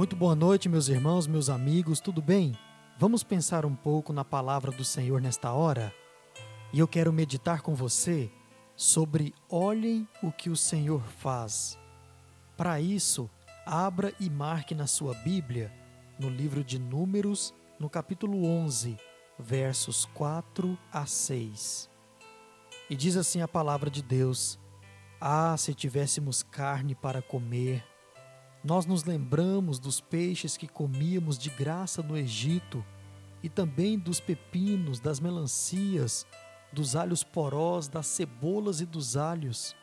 Muito boa noite, meus irmãos, meus amigos, tudo bem? Vamos pensar um pouco na palavra do Senhor nesta hora? E eu quero meditar com você sobre olhem o que o Senhor faz. Para isso, abra e marque na sua Bíblia, no livro de Números, no capítulo 11, versos 4 a 6. E diz assim a palavra de Deus: Ah, se tivéssemos carne para comer! Nós nos lembramos dos peixes que comíamos de graça no Egito e também dos pepinos, das melancias, dos alhos porós, das cebolas e dos alhos.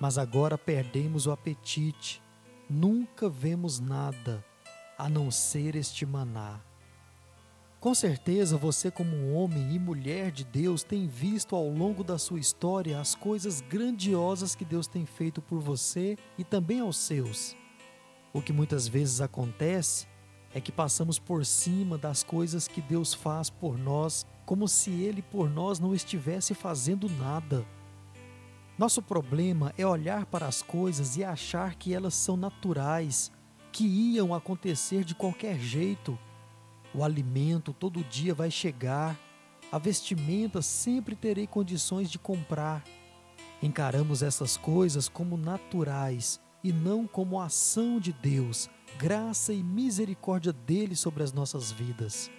Mas agora perdemos o apetite, nunca vemos nada a não ser este maná. Com certeza você, como homem e mulher de Deus, tem visto ao longo da sua história as coisas grandiosas que Deus tem feito por você e também aos seus. O que muitas vezes acontece é que passamos por cima das coisas que Deus faz por nós, como se Ele por nós não estivesse fazendo nada. Nosso problema é olhar para as coisas e achar que elas são naturais, que iam acontecer de qualquer jeito o alimento todo dia vai chegar, a vestimenta sempre terei condições de comprar. Encaramos essas coisas como naturais e não como ação de Deus, graça e misericórdia dele sobre as nossas vidas.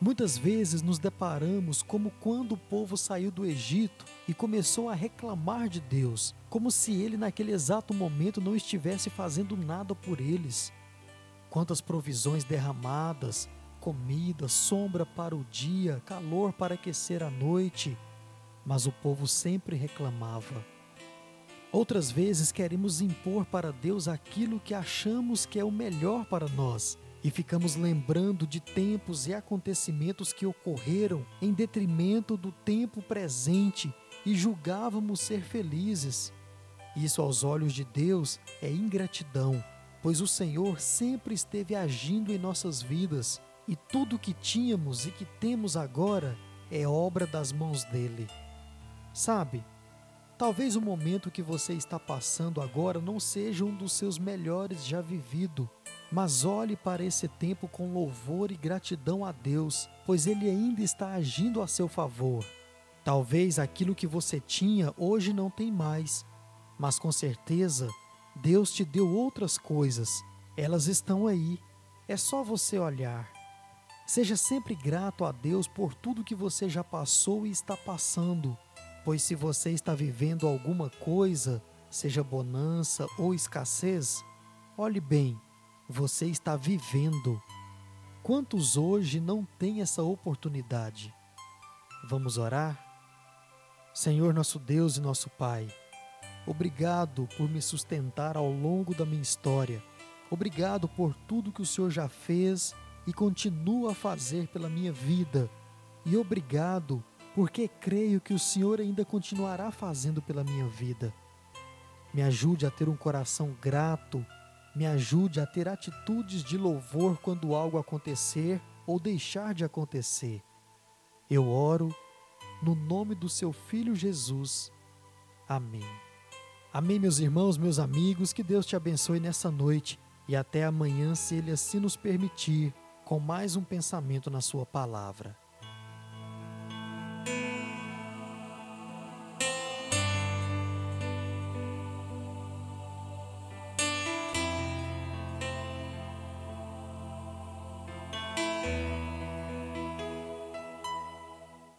Muitas vezes nos deparamos como quando o povo saiu do Egito e começou a reclamar de Deus, como se ele naquele exato momento não estivesse fazendo nada por eles. Quantas provisões derramadas, comida, sombra para o dia, calor para aquecer a noite, mas o povo sempre reclamava. Outras vezes queremos impor para Deus aquilo que achamos que é o melhor para nós e ficamos lembrando de tempos e acontecimentos que ocorreram em detrimento do tempo presente e julgávamos ser felizes. Isso, aos olhos de Deus, é ingratidão, pois o Senhor sempre esteve agindo em nossas vidas e tudo o que tínhamos e que temos agora é obra das mãos dele. Sabe, talvez o momento que você está passando agora não seja um dos seus melhores já vivido, mas olhe para esse tempo com louvor e gratidão a Deus, pois ele ainda está agindo a seu favor. Talvez aquilo que você tinha hoje não tem mais, mas com certeza Deus te deu outras coisas. Elas estão aí. É só você olhar. Seja sempre grato a Deus por tudo que você já passou e está passando, pois se você está vivendo alguma coisa, seja bonança ou escassez, olhe bem, você está vivendo. Quantos hoje não têm essa oportunidade? Vamos orar? Senhor nosso Deus e nosso Pai, obrigado por me sustentar ao longo da minha história. Obrigado por tudo que o Senhor já fez e continua a fazer pela minha vida. E obrigado, porque creio que o Senhor ainda continuará fazendo pela minha vida. Me ajude a ter um coração grato, me ajude a ter atitudes de louvor quando algo acontecer ou deixar de acontecer. Eu oro no nome do seu filho Jesus. Amém. Amém, meus irmãos, meus amigos, que Deus te abençoe nessa noite e até amanhã, se Ele assim nos permitir com mais um pensamento na Sua palavra. Thank you.